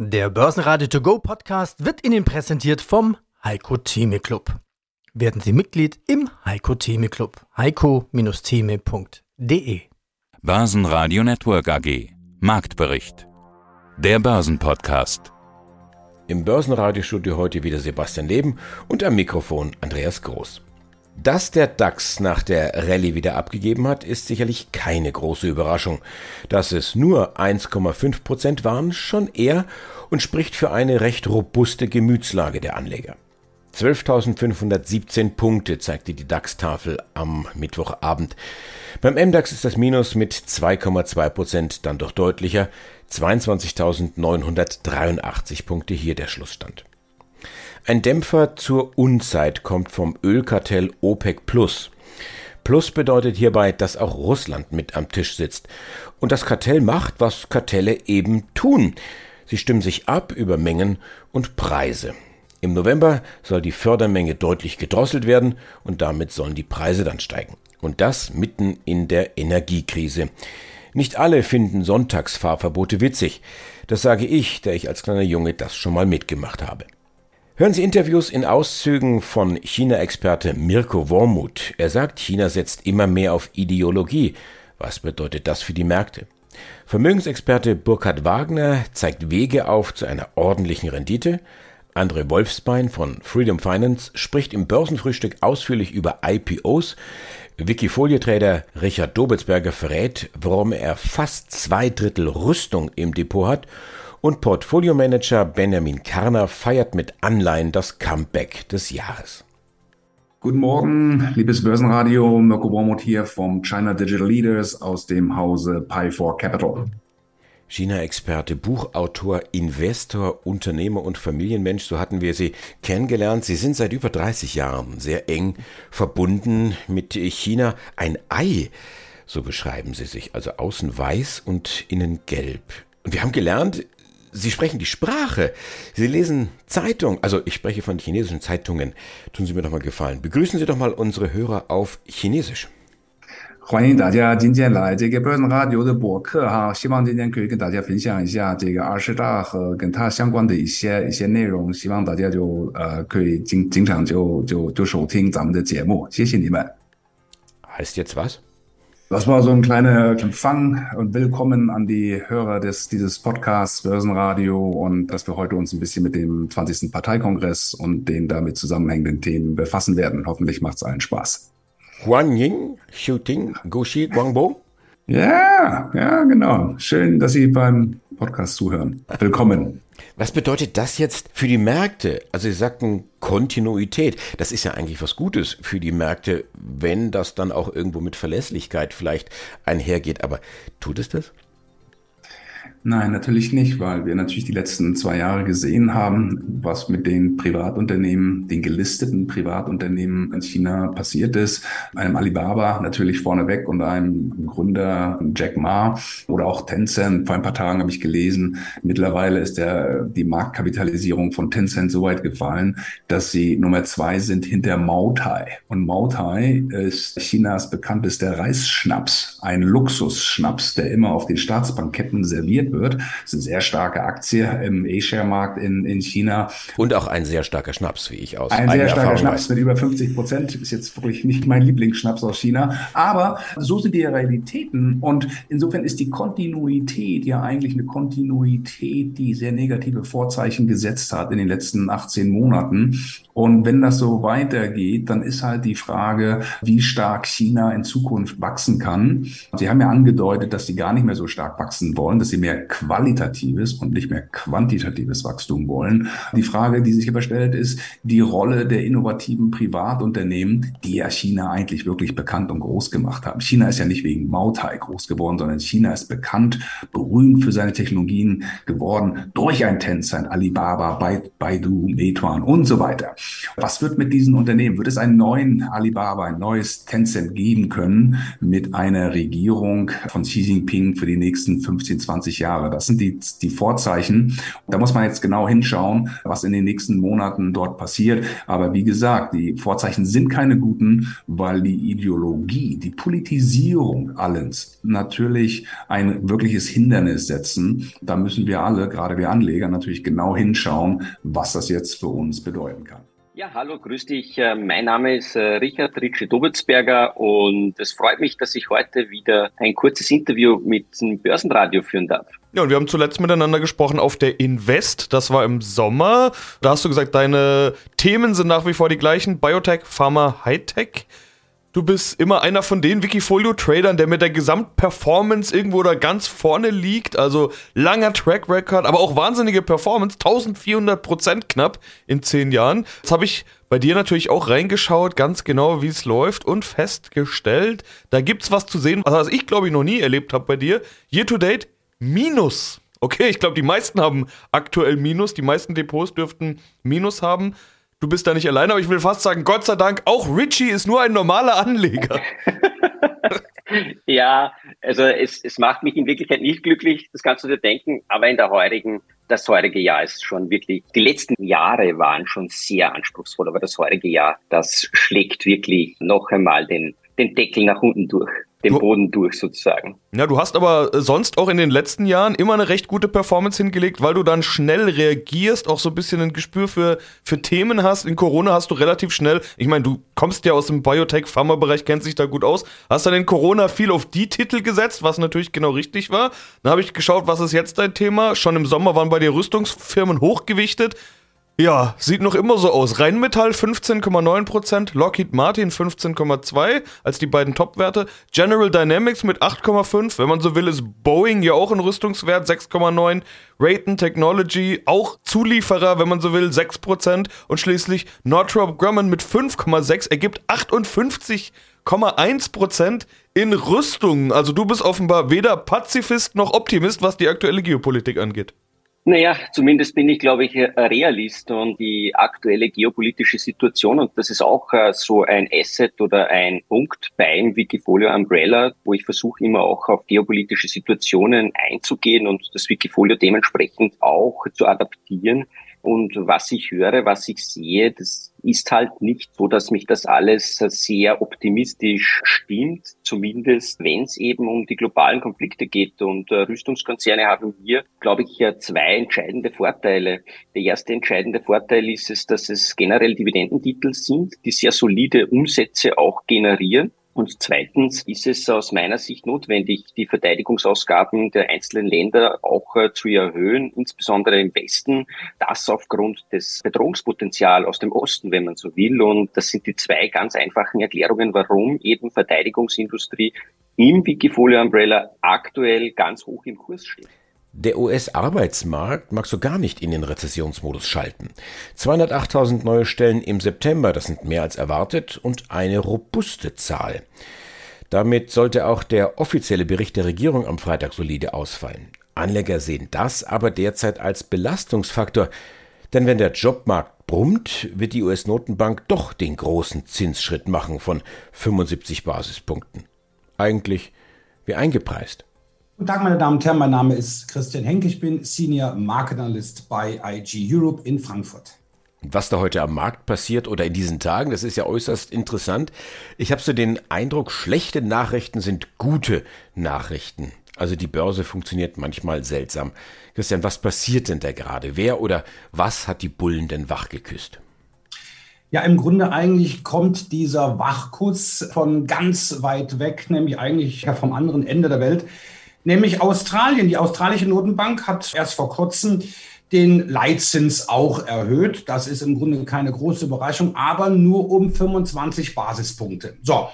Der Börsenradio To Go Podcast wird Ihnen präsentiert vom Heiko Theme Club. Werden Sie Mitglied im Heiko Theme Club. heiko-theme.de Börsenradio Network AG Marktbericht Der Börsenpodcast Im Börsenradiostudio heute wieder Sebastian Leben und am Mikrofon Andreas Groß. Dass der DAX nach der Rallye wieder abgegeben hat, ist sicherlich keine große Überraschung. Dass es nur 1,5 Prozent waren, schon eher und spricht für eine recht robuste Gemütslage der Anleger. 12.517 Punkte zeigte die DAX-Tafel am Mittwochabend. Beim MDAX ist das Minus mit 2,2 Prozent dann doch deutlicher. 22.983 Punkte hier der Schlussstand. Ein Dämpfer zur Unzeit kommt vom Ölkartell OPEC Plus. Plus bedeutet hierbei, dass auch Russland mit am Tisch sitzt. Und das Kartell macht, was Kartelle eben tun. Sie stimmen sich ab über Mengen und Preise. Im November soll die Fördermenge deutlich gedrosselt werden und damit sollen die Preise dann steigen. Und das mitten in der Energiekrise. Nicht alle finden Sonntagsfahrverbote witzig. Das sage ich, der ich als kleiner Junge das schon mal mitgemacht habe. Hören Sie Interviews in Auszügen von China-Experte Mirko Wormuth. Er sagt, China setzt immer mehr auf Ideologie. Was bedeutet das für die Märkte? Vermögensexperte Burkhard Wagner zeigt Wege auf zu einer ordentlichen Rendite. André Wolfsbein von Freedom Finance spricht im Börsenfrühstück ausführlich über IPOs. Wikifolio-Trader Richard Dobitzberger verrät, warum er fast zwei Drittel Rüstung im Depot hat und Portfoliomanager Benjamin Karner feiert mit Anleihen das Comeback des Jahres. Guten Morgen, liebes Börsenradio. Mirko Wormuth hier vom China Digital Leaders aus dem Hause Pi4 Capital. China-Experte, Buchautor, Investor, Unternehmer und Familienmensch, so hatten wir Sie kennengelernt. Sie sind seit über 30 Jahren sehr eng verbunden mit China. Ein Ei, so beschreiben Sie sich, also außen weiß und innen gelb. Und wir haben gelernt, Sie sprechen die Sprache. Sie lesen Zeitung. Also ich spreche von chinesischen Zeitungen. Tun Sie mir doch mal gefallen. Begrüßen Sie doch mal unsere Hörer auf Chinesisch. 欢迎大家今天来这个 Burn Radio 的博客哈，希望今天可以跟大家分享一下这个二十大和跟它相关的一些一些内容，希望大家就呃可以经经常就就就收听咱们的节目，谢谢你们。Heißt jetzt was? Das war so ein kleiner Empfang und Willkommen an die Hörer des, dieses Podcasts Börsenradio und dass wir heute uns ein bisschen mit dem 20. Parteikongress und den damit zusammenhängenden Themen befassen werden. Hoffentlich macht es allen Spaß. Huan Ying, Shooting, Gushi, Guangbo? Ja, ja, genau. Schön, dass Sie beim Podcast zuhören. Willkommen. Was bedeutet das jetzt für die Märkte? Also Sie sagten Kontinuität. Das ist ja eigentlich was Gutes für die Märkte, wenn das dann auch irgendwo mit Verlässlichkeit vielleicht einhergeht. Aber tut es das? Nein, natürlich nicht, weil wir natürlich die letzten zwei Jahre gesehen haben, was mit den Privatunternehmen, den gelisteten Privatunternehmen in China passiert ist. Einem Alibaba natürlich vorneweg und einem Gründer Jack Ma oder auch Tencent. Vor ein paar Tagen habe ich gelesen, mittlerweile ist der, die Marktkapitalisierung von Tencent so weit gefallen, dass sie Nummer zwei sind hinter Mautai. Und Mautai ist Chinas bekanntester Reisschnaps, ein Luxusschnaps, der immer auf den Staatsbanketten serviert wird. Das ist eine sehr starke Aktie im A-Share-Markt in, in China. Und auch ein sehr starker Schnaps, wie ich aus Ein sehr starker Erfahrung Schnaps weiß. mit über 50 Prozent. Ist jetzt wirklich nicht mein Lieblingsschnaps aus China. Aber so sind die Realitäten. Und insofern ist die Kontinuität ja eigentlich eine Kontinuität, die sehr negative Vorzeichen gesetzt hat in den letzten 18 Monaten. Und wenn das so weitergeht, dann ist halt die Frage, wie stark China in Zukunft wachsen kann. Sie haben ja angedeutet, dass sie gar nicht mehr so stark wachsen wollen, dass sie mehr qualitatives und nicht mehr quantitatives Wachstum wollen. Die Frage, die sich aber stellt, ist die Rolle der innovativen Privatunternehmen, die ja China eigentlich wirklich bekannt und groß gemacht haben. China ist ja nicht wegen Mautai groß geworden, sondern China ist bekannt, berühmt für seine Technologien geworden durch ein Tencent, Alibaba, Baidu, Meituan und so weiter. Was wird mit diesen Unternehmen? Wird es einen neuen Alibaba, ein neues Tencent geben können mit einer Regierung von Xi Jinping für die nächsten 15, 20 Jahre? Jahre. Das sind die, die Vorzeichen. Da muss man jetzt genau hinschauen, was in den nächsten Monaten dort passiert. Aber wie gesagt, die Vorzeichen sind keine guten, weil die Ideologie, die Politisierung allens natürlich ein wirkliches Hindernis setzen. Da müssen wir alle, gerade wir Anleger, natürlich genau hinschauen, was das jetzt für uns bedeuten kann. Ja, hallo, grüß dich. Äh, mein Name ist äh, Richard Ritsche Dobitzberger und es freut mich, dass ich heute wieder ein kurzes Interview mit dem Börsenradio führen darf. Ja, und wir haben zuletzt miteinander gesprochen auf der Invest. Das war im Sommer. Da hast du gesagt, deine Themen sind nach wie vor die gleichen: Biotech, Pharma, Hightech. Du bist immer einer von den Wikifolio-Tradern, der mit der Gesamtperformance irgendwo da ganz vorne liegt. Also langer Track Record, aber auch wahnsinnige Performance. 1400 Prozent knapp in zehn Jahren. Jetzt habe ich bei dir natürlich auch reingeschaut, ganz genau, wie es läuft und festgestellt, da gibt es was zu sehen, was ich glaube ich noch nie erlebt habe bei dir. Year to date Minus. Okay, ich glaube, die meisten haben aktuell Minus. Die meisten Depots dürften Minus haben. Du bist da nicht alleine, aber ich will fast sagen, Gott sei Dank, auch Richie ist nur ein normaler Anleger. ja, also es, es macht mich in Wirklichkeit nicht glücklich, das kannst du dir denken, aber in der heurigen, das heurige Jahr ist schon wirklich, die letzten Jahre waren schon sehr anspruchsvoll, aber das heurige Jahr, das schlägt wirklich noch einmal den, den Deckel nach unten durch den du, Boden durch sozusagen. Ja, du hast aber sonst auch in den letzten Jahren immer eine recht gute Performance hingelegt, weil du dann schnell reagierst, auch so ein bisschen ein Gespür für, für Themen hast. In Corona hast du relativ schnell, ich meine, du kommst ja aus dem Biotech-Pharma-Bereich, kennst dich da gut aus, hast dann in Corona viel auf die Titel gesetzt, was natürlich genau richtig war. Dann habe ich geschaut, was ist jetzt dein Thema? Schon im Sommer waren bei dir Rüstungsfirmen hochgewichtet. Ja, sieht noch immer so aus. Rheinmetall 15,9%, Lockheed Martin 15,2% als die beiden Topwerte. General Dynamics mit 8,5%, wenn man so will, ist Boeing ja auch ein Rüstungswert 6,9%. Rayton Technology auch Zulieferer, wenn man so will, 6%. Und schließlich Northrop Grumman mit 5,6% ergibt 58,1% in Rüstungen. Also du bist offenbar weder Pazifist noch Optimist, was die aktuelle Geopolitik angeht. Naja, zumindest bin ich, glaube ich, Realist und die aktuelle geopolitische Situation, und das ist auch äh, so ein Asset oder ein Punkt beim Wikifolio Umbrella, wo ich versuche immer auch auf geopolitische Situationen einzugehen und das Wikifolio dementsprechend auch zu adaptieren. Und was ich höre, was ich sehe, das ist halt nicht so, dass mich das alles sehr optimistisch stimmt, zumindest wenn es eben um die globalen Konflikte geht. Und äh, Rüstungskonzerne haben hier, glaube ich, zwei entscheidende Vorteile. Der erste entscheidende Vorteil ist es, dass es generell Dividendentitel sind, die sehr solide Umsätze auch generieren. Und zweitens ist es aus meiner Sicht notwendig, die Verteidigungsausgaben der einzelnen Länder auch äh, zu erhöhen, insbesondere im Westen, das aufgrund des Bedrohungspotenzials aus dem Osten, wenn man so will. Und das sind die zwei ganz einfachen Erklärungen, warum eben Verteidigungsindustrie im Wikifolio Umbrella aktuell ganz hoch im Kurs steht. Der US-Arbeitsmarkt mag so gar nicht in den Rezessionsmodus schalten. 208.000 neue Stellen im September, das sind mehr als erwartet und eine robuste Zahl. Damit sollte auch der offizielle Bericht der Regierung am Freitag solide ausfallen. Anleger sehen das aber derzeit als Belastungsfaktor, denn wenn der Jobmarkt brummt, wird die US-Notenbank doch den großen Zinsschritt machen von 75 Basispunkten. Eigentlich wie eingepreist. Guten Tag, meine Damen und Herren. Mein Name ist Christian Henke. Ich bin Senior Market Analyst bei IG Europe in Frankfurt. Was da heute am Markt passiert oder in diesen Tagen, das ist ja äußerst interessant. Ich habe so den Eindruck, schlechte Nachrichten sind gute Nachrichten. Also die Börse funktioniert manchmal seltsam. Christian, was passiert denn da gerade? Wer oder was hat die Bullen denn wachgeküsst? Ja, im Grunde eigentlich kommt dieser Wachkuss von ganz weit weg, nämlich eigentlich vom anderen Ende der Welt nämlich Australien. Die australische Notenbank hat erst vor kurzem den Leitzins auch erhöht. Das ist im Grunde keine große Überraschung, aber nur um 25 Basispunkte. So.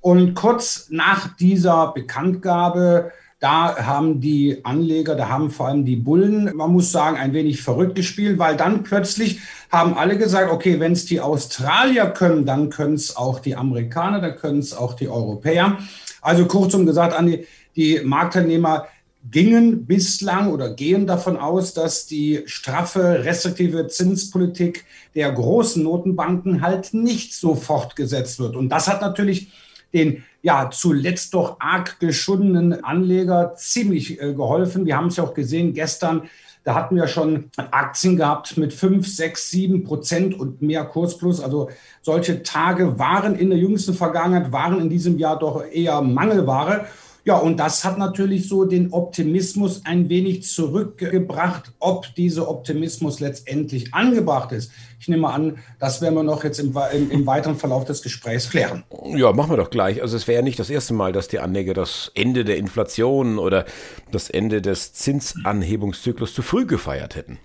Und kurz nach dieser Bekanntgabe, da haben die Anleger, da haben vor allem die Bullen, man muss sagen, ein wenig verrückt gespielt, weil dann plötzlich haben alle gesagt, okay, wenn es die Australier können, dann können es auch die Amerikaner, dann können es auch die Europäer. Also kurzum gesagt, Andi, die Marktteilnehmer gingen bislang oder gehen davon aus, dass die straffe, restriktive Zinspolitik der großen Notenbanken halt nicht so fortgesetzt wird. Und das hat natürlich den ja zuletzt doch arg geschundenen Anleger ziemlich äh, geholfen. Wir haben es ja auch gesehen gestern. Da hatten wir schon Aktien gehabt mit 5, 6, 7 Prozent und mehr Kursplus. Also solche Tage waren in der jüngsten Vergangenheit, waren in diesem Jahr doch eher Mangelware. Ja, und das hat natürlich so den Optimismus ein wenig zurückgebracht. Ob dieser Optimismus letztendlich angebracht ist, ich nehme an, das werden wir noch jetzt im, im, im weiteren Verlauf des Gesprächs klären. Ja, machen wir doch gleich. Also es wäre ja nicht das erste Mal, dass die Anleger das Ende der Inflation oder das Ende des Zinsanhebungszyklus zu früh gefeiert hätten.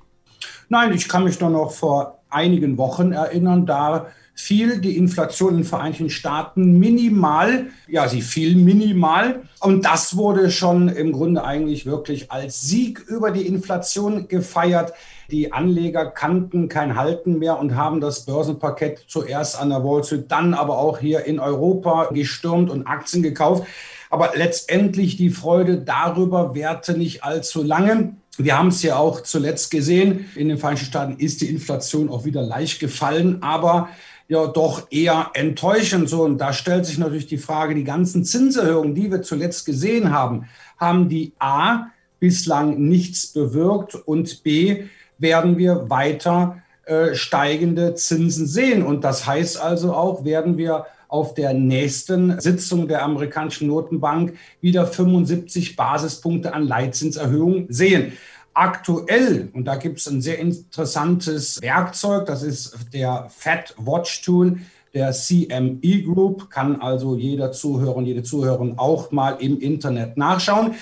Nein, ich kann mich nur noch vor einigen Wochen erinnern, da fiel die Inflation in den Vereinigten Staaten minimal. Ja, sie fiel minimal. Und das wurde schon im Grunde eigentlich wirklich als Sieg über die Inflation gefeiert. Die Anleger kannten kein Halten mehr und haben das Börsenparkett zuerst an der Wall Street, dann aber auch hier in Europa gestürmt und Aktien gekauft. Aber letztendlich die Freude darüber währte nicht allzu lange. Wir haben es ja auch zuletzt gesehen. In den Vereinigten Staaten ist die Inflation auch wieder leicht gefallen, aber ja doch eher enttäuschend. So, und da stellt sich natürlich die Frage, die ganzen Zinserhöhungen, die wir zuletzt gesehen haben, haben die A bislang nichts bewirkt und B werden wir weiter äh, steigende Zinsen sehen. Und das heißt also auch, werden wir auf der nächsten Sitzung der amerikanischen Notenbank wieder 75 Basispunkte an Leitzinserhöhung sehen. Aktuell, und da gibt es ein sehr interessantes Werkzeug, das ist der Fed Watch Tool der CME Group, kann also jeder Zuhörer und jede Zuhörerin auch mal im Internet nachschauen.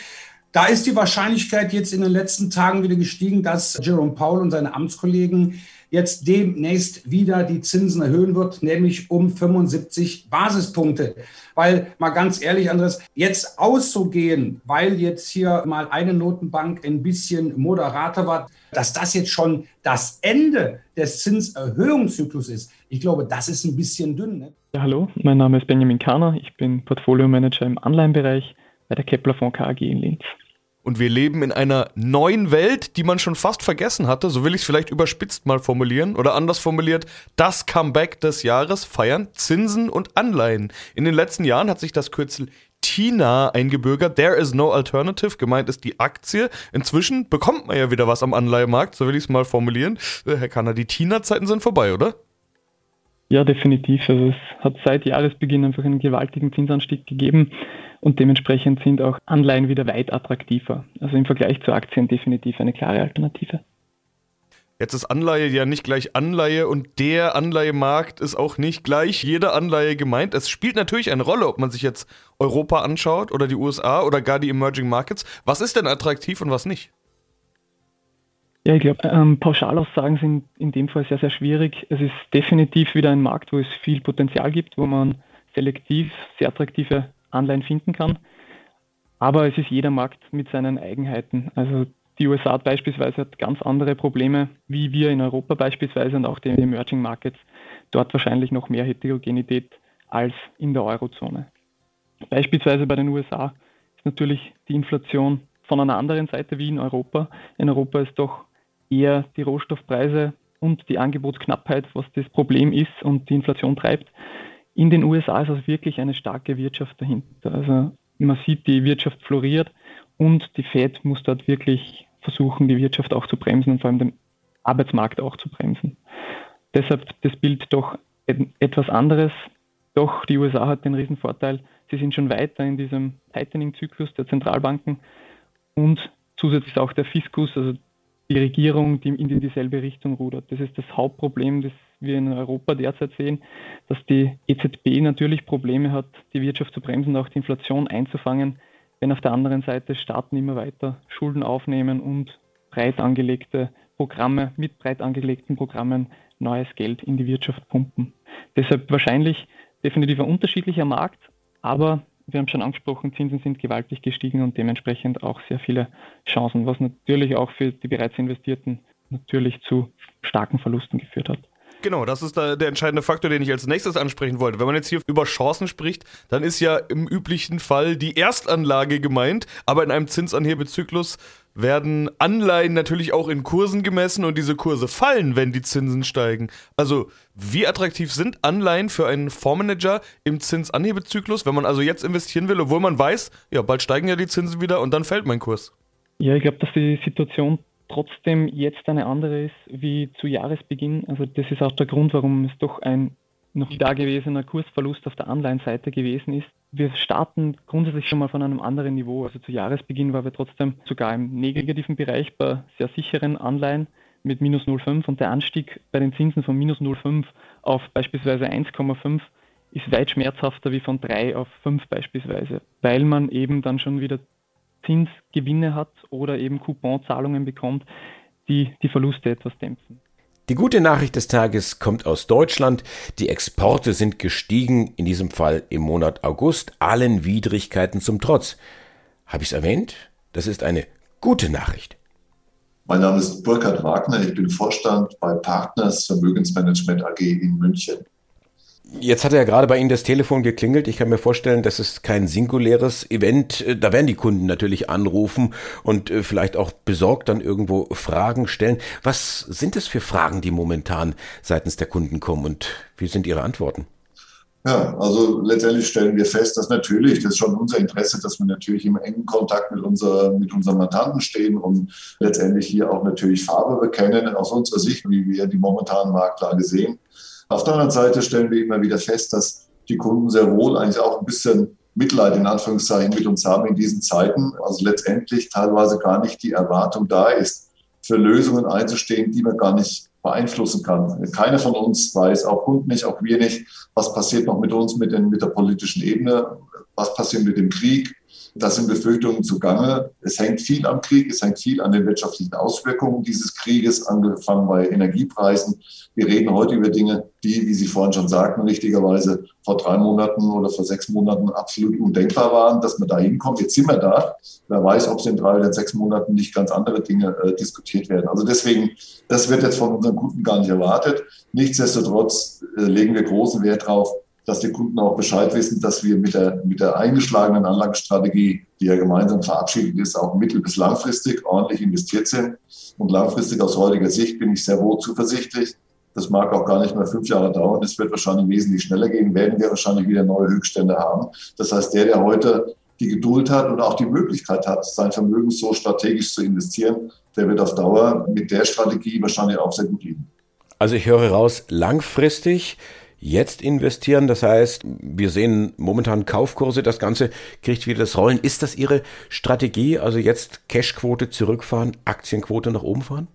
Da ist die Wahrscheinlichkeit jetzt in den letzten Tagen wieder gestiegen, dass Jerome Powell und seine Amtskollegen jetzt demnächst wieder die Zinsen erhöhen wird, nämlich um 75 Basispunkte. Weil mal ganz ehrlich, Andres, jetzt auszugehen, weil jetzt hier mal eine Notenbank ein bisschen moderater war, dass das jetzt schon das Ende des Zinserhöhungszyklus ist, ich glaube, das ist ein bisschen dünn. Ne? Ja, hallo, mein Name ist Benjamin Kahner, ich bin Portfolio-Manager im Anleihenbereich bei der Kepler Fonds KAG in Linz. Und wir leben in einer neuen Welt, die man schon fast vergessen hatte. So will ich es vielleicht überspitzt mal formulieren. Oder anders formuliert, das Comeback des Jahres feiern Zinsen und Anleihen. In den letzten Jahren hat sich das Kürzel TINA eingebürgert. There is no alternative. Gemeint ist die Aktie. Inzwischen bekommt man ja wieder was am Anleihemarkt. So will ich es mal formulieren. Äh, Herr Kanner, die TINA-Zeiten sind vorbei, oder? Ja, definitiv. Also es hat seit Jahresbeginn einfach einen gewaltigen Zinsanstieg gegeben und dementsprechend sind auch Anleihen wieder weit attraktiver. Also im Vergleich zu Aktien definitiv eine klare Alternative. Jetzt ist Anleihe ja nicht gleich Anleihe und der Anleihemarkt ist auch nicht gleich jede Anleihe gemeint. Es spielt natürlich eine Rolle, ob man sich jetzt Europa anschaut oder die USA oder gar die Emerging Markets. Was ist denn attraktiv und was nicht? Ja, ich glaube, ähm, Pauschalaussagen sind in dem Fall sehr, sehr schwierig. Es ist definitiv wieder ein Markt, wo es viel Potenzial gibt, wo man selektiv sehr attraktive Anleihen finden kann. Aber es ist jeder Markt mit seinen Eigenheiten. Also die USA beispielsweise hat ganz andere Probleme, wie wir in Europa beispielsweise und auch die Emerging Markets. Dort wahrscheinlich noch mehr Heterogenität als in der Eurozone. Beispielsweise bei den USA ist natürlich die Inflation von einer anderen Seite wie in Europa. In Europa ist doch eher die Rohstoffpreise und die Angebotsknappheit, was das Problem ist und die Inflation treibt. In den USA ist also wirklich eine starke Wirtschaft dahinter. Also man sieht, die Wirtschaft floriert und die Fed muss dort wirklich versuchen, die Wirtschaft auch zu bremsen und vor allem den Arbeitsmarkt auch zu bremsen. Deshalb das Bild doch etwas anderes. Doch die USA hat den Riesenvorteil, sie sind schon weiter in diesem Tightening-Zyklus der Zentralbanken und zusätzlich auch der Fiskus, also die Regierung, die in dieselbe Richtung rudert. Das ist das Hauptproblem, das wir in Europa derzeit sehen, dass die EZB natürlich Probleme hat, die Wirtschaft zu bremsen und auch die Inflation einzufangen, wenn auf der anderen Seite Staaten immer weiter Schulden aufnehmen und breit angelegte Programme mit breit angelegten Programmen neues Geld in die Wirtschaft pumpen. Deshalb wahrscheinlich definitiv ein unterschiedlicher Markt, aber wir haben schon angesprochen, Zinsen sind gewaltig gestiegen und dementsprechend auch sehr viele Chancen, was natürlich auch für die bereits Investierten natürlich zu starken Verlusten geführt hat. Genau, das ist der entscheidende Faktor, den ich als nächstes ansprechen wollte. Wenn man jetzt hier über Chancen spricht, dann ist ja im üblichen Fall die Erstanlage gemeint, aber in einem Zinsanhebezyklus werden Anleihen natürlich auch in Kursen gemessen und diese Kurse fallen, wenn die Zinsen steigen. Also, wie attraktiv sind Anleihen für einen Fondsmanager im Zinsanhebezyklus, wenn man also jetzt investieren will, obwohl man weiß, ja, bald steigen ja die Zinsen wieder und dann fällt mein Kurs? Ja, ich glaube, dass die Situation trotzdem jetzt eine andere ist wie zu Jahresbeginn. Also das ist auch der Grund, warum es doch ein noch dagewesener Kursverlust auf der Anleihenseite gewesen ist. Wir starten grundsätzlich schon mal von einem anderen Niveau. Also zu Jahresbeginn waren wir trotzdem sogar im negativen Bereich bei sehr sicheren Anleihen mit minus 0,5 und der Anstieg bei den Zinsen von minus 0,5 auf beispielsweise 1,5 ist weit schmerzhafter wie von 3 auf 5 beispielsweise, weil man eben dann schon wieder Zinsgewinne hat oder eben Couponzahlungen bekommt, die die Verluste etwas dämpfen. Die gute Nachricht des Tages kommt aus Deutschland. Die Exporte sind gestiegen, in diesem Fall im Monat August, allen Widrigkeiten zum Trotz. Habe ich es erwähnt? Das ist eine gute Nachricht. Mein Name ist Burkhard Wagner, ich bin Vorstand bei Partners Vermögensmanagement AG in München. Jetzt hat ja gerade bei Ihnen das Telefon geklingelt. Ich kann mir vorstellen, das ist kein singuläres Event. Äh, da werden die Kunden natürlich anrufen und äh, vielleicht auch besorgt dann irgendwo Fragen stellen. Was sind es für Fragen, die momentan seitens der Kunden kommen und wie sind Ihre Antworten? Ja, also letztendlich stellen wir fest, dass natürlich, das ist schon unser Interesse, dass wir natürlich im engen Kontakt mit, unser, mit unseren Mandanten stehen und letztendlich hier auch natürlich Farbe bekennen aus unserer Sicht, wie wir die momentane Marktlage sehen. Auf der anderen Seite stellen wir immer wieder fest, dass die Kunden sehr wohl eigentlich auch ein bisschen Mitleid in Anführungszeichen mit uns haben in diesen Zeiten. Also letztendlich teilweise gar nicht die Erwartung da ist, für Lösungen einzustehen, die man gar nicht beeinflussen kann. Keiner von uns weiß, auch Kunden nicht, auch wir nicht, was passiert noch mit uns, mit, den, mit der politischen Ebene, was passiert mit dem Krieg, da sind Befürchtungen zugange. Es hängt viel am Krieg, es hängt viel an den wirtschaftlichen Auswirkungen dieses Krieges, angefangen bei Energiepreisen. Wir reden heute über Dinge, die, wie Sie vorhin schon sagten, richtigerweise vor drei Monaten oder vor sechs Monaten absolut undenkbar waren, dass man da hinkommt. Jetzt sind wir da. Wer weiß, ob es in drei oder sechs Monaten nicht ganz andere Dinge äh, diskutiert werden. Also deswegen, das wird jetzt von unseren Kunden gar nicht erwartet. Nichtsdestotrotz äh, legen wir großen Wert darauf, dass die Kunden auch Bescheid wissen, dass wir mit der, mit der eingeschlagenen Anlagestrategie, die ja gemeinsam verabschiedet ist, auch mittel- bis langfristig ordentlich investiert sind. Und langfristig aus heutiger Sicht bin ich sehr wohl zuversichtlich. Das mag auch gar nicht mehr fünf Jahre dauern. Es wird wahrscheinlich wesentlich schneller gehen, werden wir wahrscheinlich wieder neue Höchststände haben. Das heißt, der, der heute die Geduld hat und auch die Möglichkeit hat, sein Vermögen so strategisch zu investieren, der wird auf Dauer mit der Strategie wahrscheinlich auch sehr gut liegen. Also ich höre raus, langfristig jetzt investieren. Das heißt, wir sehen momentan Kaufkurse, das Ganze kriegt wieder das Rollen. Ist das Ihre Strategie? Also jetzt Cashquote zurückfahren, Aktienquote nach oben fahren?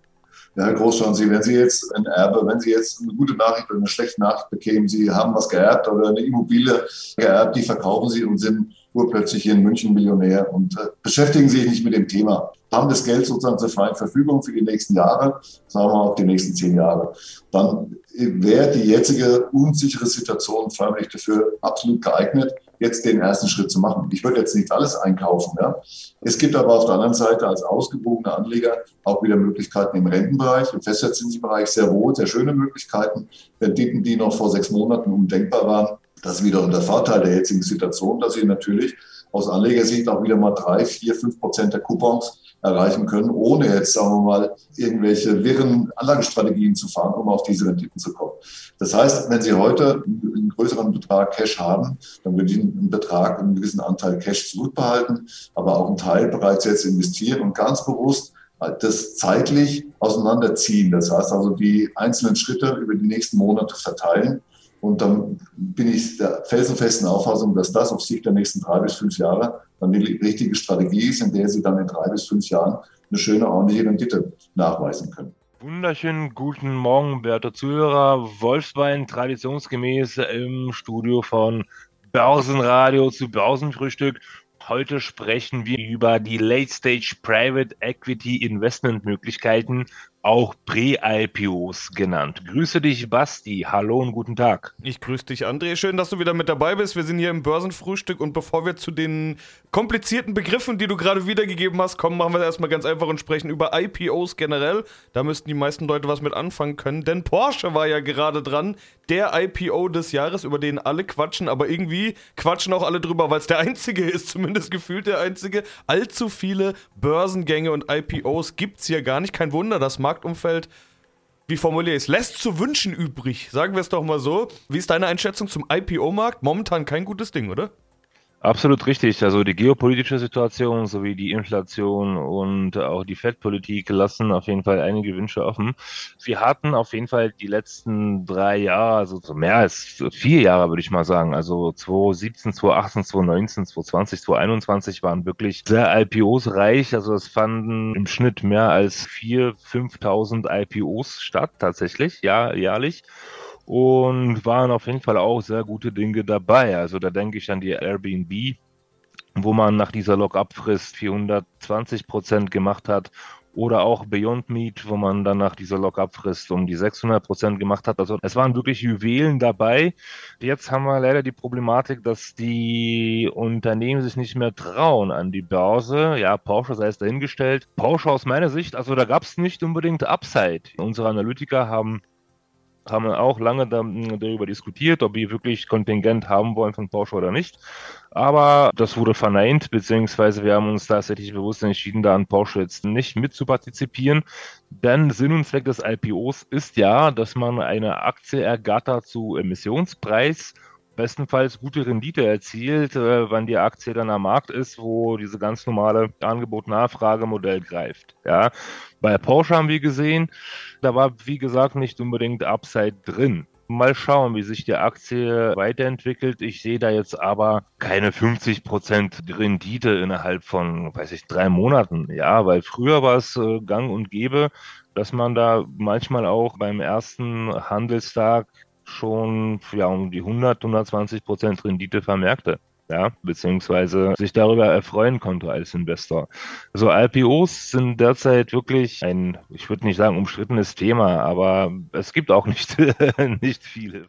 Ja, Herr Großschan, Sie, wenn Sie jetzt ein Erbe, wenn Sie jetzt eine gute Nachricht oder eine schlechte Nachricht bekämen, Sie haben was geerbt oder eine Immobilie geerbt, die verkaufen Sie und sind urplötzlich hier in München Millionär und äh, beschäftigen sich nicht mit dem Thema. Haben das Geld sozusagen zur freien Verfügung für die nächsten Jahre, sagen wir mal auch die nächsten zehn Jahre. Dann wäre die jetzige unsichere Situation förmlich dafür absolut geeignet, jetzt den ersten Schritt zu machen. Ich würde jetzt nicht alles einkaufen. Ja. Es gibt aber auf der anderen Seite als ausgewogene Anleger auch wieder Möglichkeiten im Rentenbereich, im Festverzinsbereich sehr wohl, sehr schöne Möglichkeiten. Renditen, die noch vor sechs Monaten undenkbar waren, das ist wiederum der Vorteil der jetzigen Situation, dass Sie natürlich aus Anlegersicht auch wieder mal drei, vier, fünf Prozent der Coupons erreichen können, ohne jetzt, sagen wir mal, irgendwelche wirren Anlagestrategien zu fahren, um auf diese Renditen zu kommen. Das heißt, wenn Sie heute einen größeren Betrag Cash haben, dann würde ich einen Betrag, einen gewissen Anteil Cash zurückbehalten, aber auch einen Teil bereits jetzt investieren und ganz bewusst das zeitlich auseinanderziehen. Das heißt also die einzelnen Schritte über die nächsten Monate verteilen und dann bin ich der felsenfesten Auffassung, dass das auf Sicht der nächsten drei bis fünf Jahre dann die richtige Strategie ist, in der Sie dann in drei bis fünf Jahren eine schöne, ordentliche Rendite nachweisen können. Wunderschönen guten Morgen, werte Zuhörer. Wolfsbein traditionsgemäß im Studio von Börsenradio zu Börsenfrühstück. Heute sprechen wir über die Late Stage Private Equity Investment Möglichkeiten auch Prä-IPOs genannt. Grüße dich, Basti. Hallo und guten Tag. Ich grüße dich, André. Schön, dass du wieder mit dabei bist. Wir sind hier im Börsenfrühstück und bevor wir zu den komplizierten Begriffen, die du gerade wiedergegeben hast, kommen, machen wir es erstmal ganz einfach und sprechen über IPOs generell. Da müssten die meisten Leute was mit anfangen können, denn Porsche war ja gerade dran, der IPO des Jahres, über den alle quatschen, aber irgendwie quatschen auch alle drüber, weil es der einzige ist, zumindest gefühlt der einzige. Allzu viele Börsengänge und IPOs gibt es hier gar nicht. Kein Wunder, das Marktumfeld wie formuliere ich es, lässt zu wünschen übrig. Sagen wir es doch mal so. Wie ist deine Einschätzung zum IPO-Markt? Momentan kein gutes Ding, oder? Absolut richtig. Also die geopolitische Situation sowie die Inflation und auch die Fettpolitik lassen auf jeden Fall einige Wünsche offen. Wir hatten auf jeden Fall die letzten drei Jahre, also so mehr als vier Jahre, würde ich mal sagen. Also 2017, 2018, 2019, 2020, 2021 waren wirklich sehr IPOs reich. Also es fanden im Schnitt mehr als vier, 5.000 IPOs statt, tatsächlich, ja, jährlich und waren auf jeden Fall auch sehr gute Dinge dabei. Also da denke ich an die Airbnb, wo man nach dieser Lock-up-Frist 420 Prozent gemacht hat oder auch Beyond Meat, wo man dann nach dieser Lock-up-Frist um die 600 Prozent gemacht hat. Also es waren wirklich Juwelen dabei. Jetzt haben wir leider die Problematik, dass die Unternehmen sich nicht mehr trauen an die Börse. Ja, Porsche sei es dahingestellt. Porsche aus meiner Sicht, also da gab es nicht unbedingt Upside. Unsere Analytiker haben haben wir auch lange darüber diskutiert, ob wir wirklich Kontingent haben wollen von Porsche oder nicht. Aber das wurde verneint, beziehungsweise wir haben uns tatsächlich bewusst entschieden, da an Porsche jetzt nicht mit zu partizipieren. Denn Sinn und Zweck des IPOs ist ja, dass man eine Aktie ergattert zu Emissionspreis bestenfalls gute Rendite erzielt, äh, wenn die Aktie dann am Markt ist, wo diese ganz normale Angebot-Nachfrage-Modell greift. Ja. Bei Porsche haben wir gesehen, da war, wie gesagt, nicht unbedingt Upside drin. Mal schauen, wie sich die Aktie weiterentwickelt. Ich sehe da jetzt aber keine 50% Rendite innerhalb von, weiß ich, drei Monaten. Ja, weil früher war es äh, gang und gäbe, dass man da manchmal auch beim ersten Handelstag schon ja, um die 100, 120 Prozent Rendite vermerkte. Ja, beziehungsweise sich darüber erfreuen konnte als Investor. Also IPOs sind derzeit wirklich ein, ich würde nicht sagen umstrittenes Thema, aber es gibt auch nicht, nicht viele.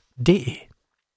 D.